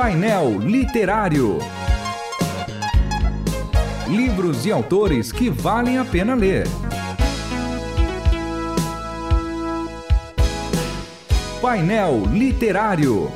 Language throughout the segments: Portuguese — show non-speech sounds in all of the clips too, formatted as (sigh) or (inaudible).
Painel Literário. Livros e autores que valem a pena ler. Painel Literário.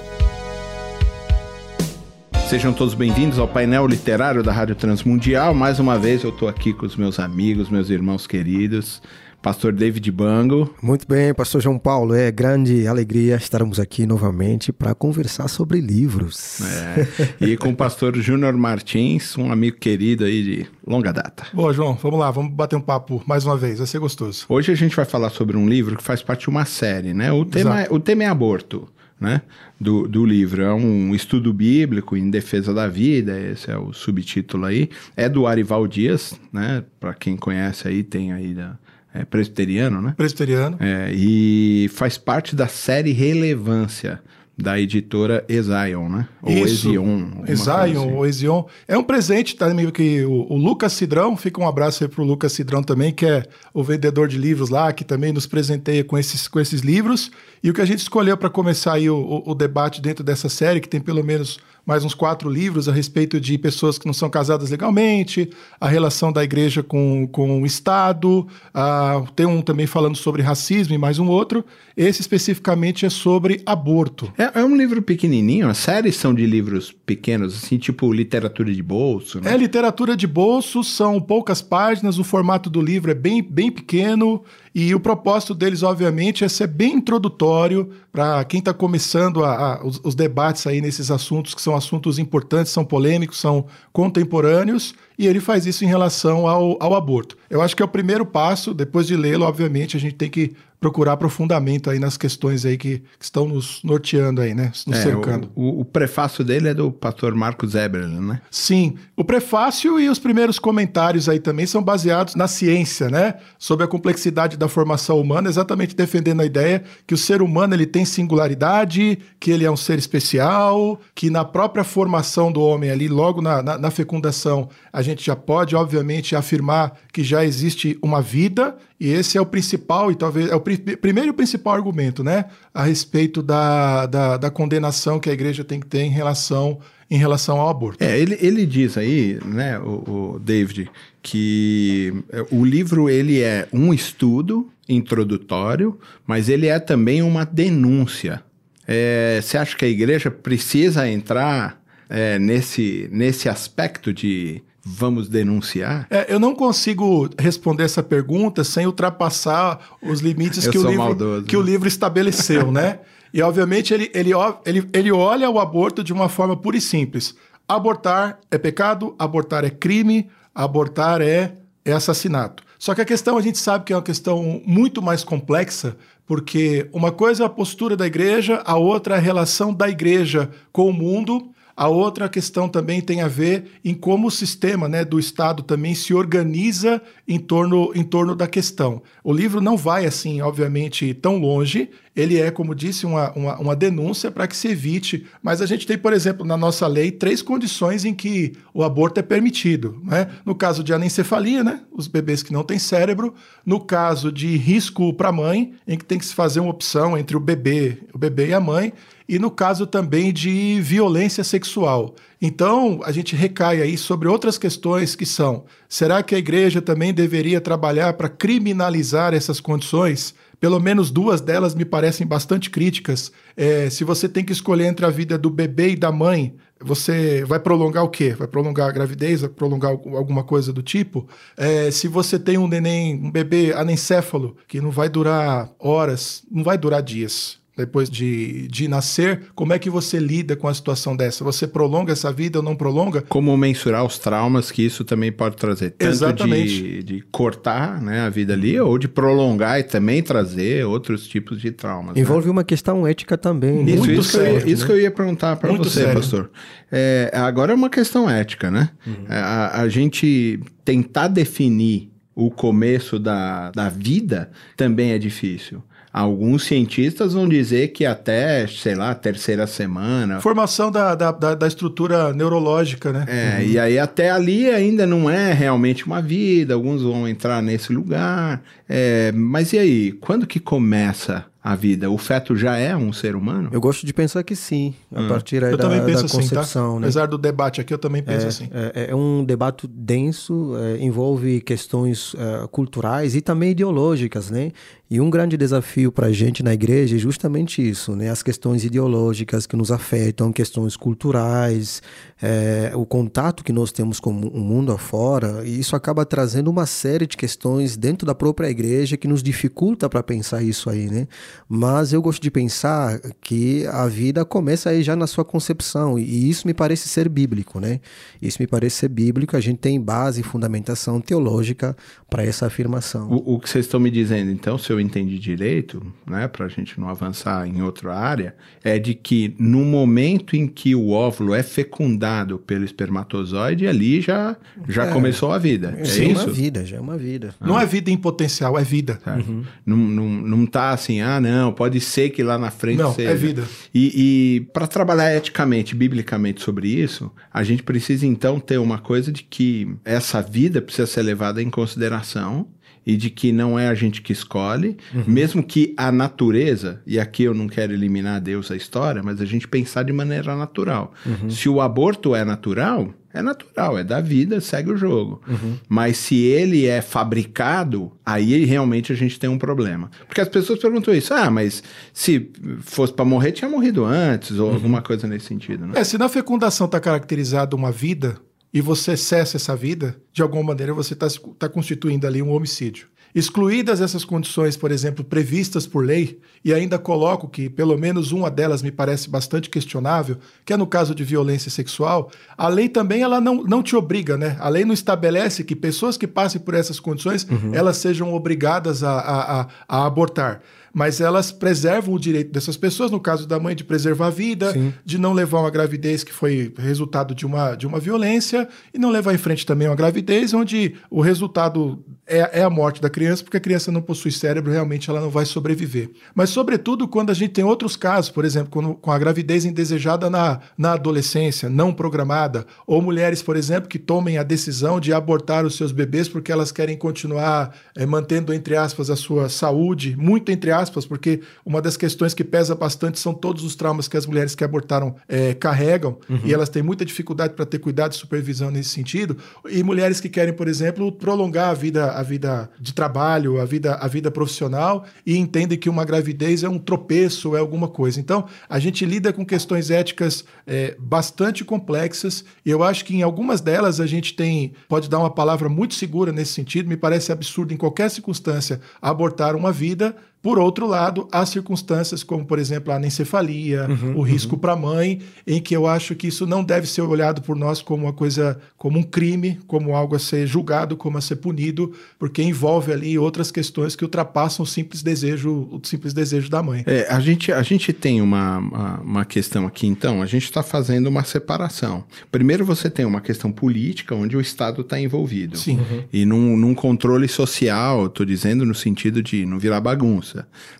Sejam todos bem-vindos ao painel literário da Rádio Transmundial. Mais uma vez eu estou aqui com os meus amigos, meus irmãos queridos. Pastor David Bango. Muito bem, Pastor João Paulo. É grande alegria estarmos aqui novamente para conversar sobre livros. É, e com o Pastor Júnior Martins, um amigo querido aí de longa data. Boa, João. Vamos lá, vamos bater um papo mais uma vez. Vai ser gostoso. Hoje a gente vai falar sobre um livro que faz parte de uma série, né? O tema, é, o tema é aborto. Né, do, do livro. É um estudo bíblico em defesa da vida, esse é o subtítulo aí. É do Arival Dias, né? Para quem conhece aí, tem aí da, é presbiteriano, né? Presbiteriano. É, e faz parte da série Relevância da editora Ezion, né? Ou Isso. Ezion. Ezion, assim. ou Ezion. É um presente também tá, que o, o, Lucas Cidrão, fica um abraço aí pro Lucas Cidrão também, que é o vendedor de livros lá, que também nos presenteia com esses, com esses livros. E o que a gente escolheu para começar aí o, o, o debate dentro dessa série, que tem pelo menos mais uns quatro livros a respeito de pessoas que não são casadas legalmente, a relação da igreja com, com o Estado, uh, tem um também falando sobre racismo e mais um outro. Esse especificamente é sobre aborto. É, é um livro pequenininho, as séries são de livros pequenos, assim, tipo literatura de bolso, né? É literatura de bolso, são poucas páginas, o formato do livro é bem, bem pequeno, e o propósito deles, obviamente, é ser bem introdutório para quem está começando a, a, os, os, debates aí nesses assuntos, que são assuntos importantes, são polêmicos, são contemporâneos, e ele faz isso em relação ao, ao aborto. Eu acho que é o primeiro passo, depois de lê-lo, obviamente, a gente tem que procurar aprofundamento aí nas questões aí que, que estão nos norteando aí, né? Nos é, cercando. O, o, prefácio dele é do pastor Marcos Eberle, né? Sim. O prefácio e os primeiros comentários aí também são baseados na ciência, né? Sobre a complexidade da formação humana, exatamente defendendo a ideia que o ser humano ele tem singularidade, que ele é um ser especial, que na própria formação do homem ali, logo na, na, na fecundação, a gente já pode, obviamente, afirmar que já existe uma vida e esse é o principal, e talvez é o pri primeiro principal argumento, né? A respeito da, da, da, condenação que a igreja tem que ter em relação, em relação ao aborto. É, ele, ele diz aí, né, o, o David, que é, o livro ele é um estudo introdutório, mas ele é também uma denúncia. É, você acha que a igreja precisa entrar é, nesse, nesse aspecto de vamos denunciar? É, eu não consigo responder essa pergunta sem ultrapassar os limites que, o livro, maldoso, que né? o livro estabeleceu, né? E, obviamente, ele, ele, ele, ele olha o aborto de uma forma pura e simples. Abortar é pecado, abortar é crime, abortar é, é assassinato. Só que a questão, a gente sabe que é uma questão muito mais complexa, porque uma coisa é a postura da igreja, a outra é a relação da igreja com o mundo, a outra questão também tem a ver em como o sistema né, do Estado também se organiza em torno, em torno da questão. O livro não vai, assim, obviamente, tão longe. Ele é, como disse, uma, uma, uma denúncia para que se evite. Mas a gente tem, por exemplo, na nossa lei, três condições em que o aborto é permitido. Né? No caso de anencefalia, né? os bebês que não têm cérebro. No caso de risco para a mãe, em que tem que se fazer uma opção entre o bebê, o bebê e a mãe e no caso também de violência sexual. Então, a gente recai aí sobre outras questões que são: será que a igreja também deveria trabalhar para criminalizar essas condições? Pelo menos duas delas me parecem bastante críticas. É, se você tem que escolher entre a vida do bebê e da mãe, você vai prolongar o quê? Vai prolongar a gravidez? Vai prolongar alguma coisa do tipo? É, se você tem um neném, um bebê anencéfalo, que não vai durar horas, não vai durar dias, depois de, de nascer, como é que você lida com a situação dessa? Você prolonga essa vida ou não prolonga? Como mensurar os traumas que isso também pode trazer? Tanto Exatamente. De, de cortar né, a vida ali, ou de prolongar e também trazer outros tipos de traumas. Né? Envolve né? uma questão ética também. Isso, Muito isso, sério, que, eu, isso né? que eu ia perguntar para você, sério. pastor. É, agora é uma questão ética, né? Uhum. A, a gente tentar definir o começo da, da vida também é difícil. Alguns cientistas vão dizer que até, sei lá, terceira semana. Formação da, da, da, da estrutura neurológica, né? É, uhum. e aí até ali ainda não é realmente uma vida, alguns vão entrar nesse lugar. É, mas e aí, quando que começa a vida, o feto já é um ser humano? Eu gosto de pensar que sim, a hum. partir eu da, também penso da concepção. Assim, tá? né? Apesar do debate aqui, eu também penso é, assim. É, é, um debate denso, é, envolve questões é, culturais e também ideológicas, né? E um grande desafio para a gente na igreja é justamente isso, né? As questões ideológicas que nos afetam, questões culturais, é, o contato que nós temos com o mundo afora, e isso acaba trazendo uma série de questões dentro da própria igreja que nos dificulta para pensar isso aí, né? Mas eu gosto de pensar que a vida começa aí já na sua concepção, e isso me parece ser bíblico, né? Isso me parece ser bíblico, a gente tem base e fundamentação teológica para essa afirmação. O, o que vocês estão me dizendo, então, se eu entendi direito, né, para a gente não avançar em outra área, é de que no momento em que o óvulo é fecundado pelo espermatozoide, ali já, já é, começou a vida. É, é uma vida, já é uma vida. Não é vida em potencial, é vida. Uhum. Não, não, não tá assim, ah, não, pode ser que lá na frente não, seja. é vida. E, e para trabalhar eticamente, biblicamente sobre isso, a gente precisa então ter uma coisa de que essa vida precisa ser levada em consideração e de que não é a gente que escolhe, uhum. mesmo que a natureza, e aqui eu não quero eliminar Deus da história, mas a gente pensar de maneira natural. Uhum. Se o aborto é natural, é natural, é da vida, segue o jogo. Uhum. Mas se ele é fabricado, aí realmente a gente tem um problema. Porque as pessoas perguntam isso, ah, mas se fosse para morrer, tinha morrido antes, ou uhum. alguma coisa nesse sentido. Né? É, se na fecundação está caracterizada uma vida, e você cessa essa vida, de alguma maneira você está tá constituindo ali um homicídio. Excluídas essas condições, por exemplo, previstas por lei, e ainda coloco que pelo menos uma delas me parece bastante questionável, que é no caso de violência sexual, a lei também ela não, não te obriga, né? A lei não estabelece que pessoas que passem por essas condições, uhum. elas sejam obrigadas a, a, a, a abortar mas elas preservam o direito dessas pessoas, no caso da mãe, de preservar a vida, Sim. de não levar uma gravidez que foi resultado de uma, de uma violência, e não levar em frente também uma gravidez onde o resultado é, é a morte da criança, porque a criança não possui cérebro, realmente ela não vai sobreviver. Mas, sobretudo, quando a gente tem outros casos, por exemplo, quando, com a gravidez indesejada na, na adolescência, não programada, ou mulheres, por exemplo, que tomem a decisão de abortar os seus bebês porque elas querem continuar é, mantendo, entre aspas, a sua saúde, muito entre aspas, aspas, porque uma das questões que pesa bastante são todos os traumas que as mulheres que abortaram é, carregam uhum. e elas têm muita dificuldade para ter cuidado e supervisão nesse sentido. E mulheres que querem, por exemplo, prolongar a vida, a vida de trabalho, a vida, a vida profissional e entendem que uma gravidez é um tropeço, é alguma coisa. Então, a gente lida com questões éticas é, bastante complexas e eu acho que em algumas delas a gente tem, pode dar uma palavra muito segura nesse sentido, me parece absurdo em qualquer circunstância abortar uma vida por outro lado, há circunstâncias como, por exemplo, a anencefalia, uhum, o risco uhum. para a mãe, em que eu acho que isso não deve ser olhado por nós como uma coisa, como um crime, como algo a ser julgado, como a ser punido, porque envolve ali outras questões que ultrapassam o simples desejo, o simples desejo da mãe. É, a gente, a gente tem uma, uma, uma questão aqui, então, a gente está fazendo uma separação. Primeiro você tem uma questão política, onde o Estado está envolvido. Sim. Uhum. E num, num controle social, estou dizendo no sentido de não virar bagunça.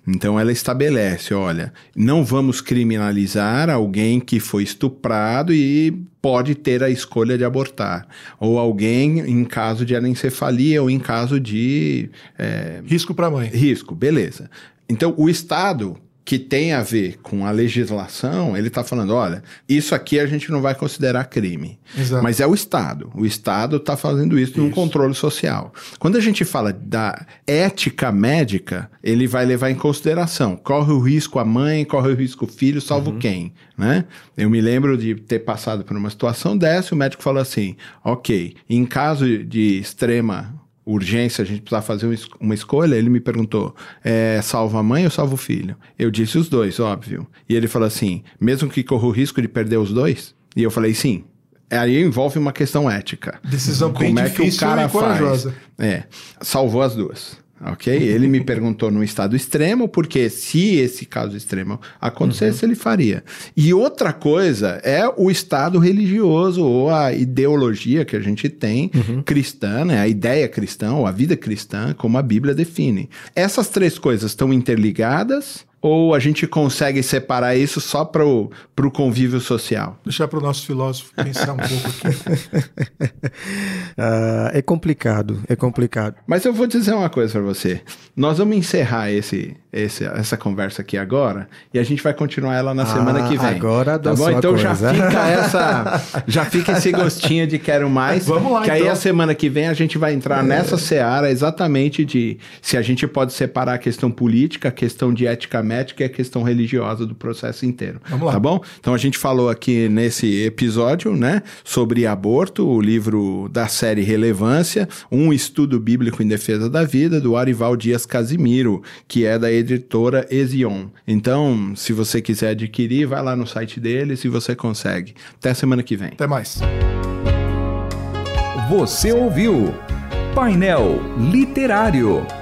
Então ela estabelece, olha, não vamos criminalizar alguém que foi estuprado e pode ter a escolha de abortar, ou alguém em caso de anencefalia ou em caso de é, risco para a mãe. Risco, beleza. Então o Estado que tem a ver com a legislação, ele está falando: olha, isso aqui a gente não vai considerar crime. Exato. Mas é o Estado. O Estado está fazendo isso, isso em um controle social. Quando a gente fala da ética médica, ele vai levar em consideração: corre o risco a mãe, corre o risco o filho, salvo uhum. quem. Né? Eu me lembro de ter passado por uma situação dessa, o médico falou assim: ok, em caso de extrema urgência, a gente precisava fazer uma escolha, ele me perguntou: é, salva a mãe ou salva o filho? Eu disse os dois, óbvio. E ele falou assim: mesmo que corra o risco de perder os dois? E eu falei: sim. Aí envolve uma questão ética. Decisão Como bem é que o cara e corajosa. Faz? É, salvou as duas ok? Ele me perguntou no estado extremo, porque se esse caso extremo acontecesse, uhum. ele faria. E outra coisa é o estado religioso ou a ideologia que a gente tem uhum. cristã, né? a ideia cristã ou a vida cristã, como a Bíblia define. Essas três coisas estão interligadas ou a gente consegue separar isso só para o convívio social? Deixar para o nosso filósofo pensar um pouco aqui. uh, (laughs) é complicado, é complicado. Mas eu vou dizer uma coisa para você. Nós vamos encerrar esse, esse, essa conversa aqui agora e a gente vai continuar ela na ah, semana que vem. Agora tá bom? Então coisa. já fica essa, (laughs) já fica esse gostinho de quero mais. Vamos lá, que então. aí a semana que vem a gente vai entrar é. nessa seara exatamente de se a gente pode separar a questão política, a questão de ética médica e a questão religiosa do processo inteiro. Vamos lá. Tá bom? Então a gente falou aqui nesse episódio, né, sobre aborto, o livro da série Relevância, um estudo bíblico em defesa da vida do Arival Dias Casimiro, que é da editora Ezion. Então, se você quiser adquirir, vai lá no site deles e você consegue. Até semana que vem. Até mais. Você ouviu Painel Literário.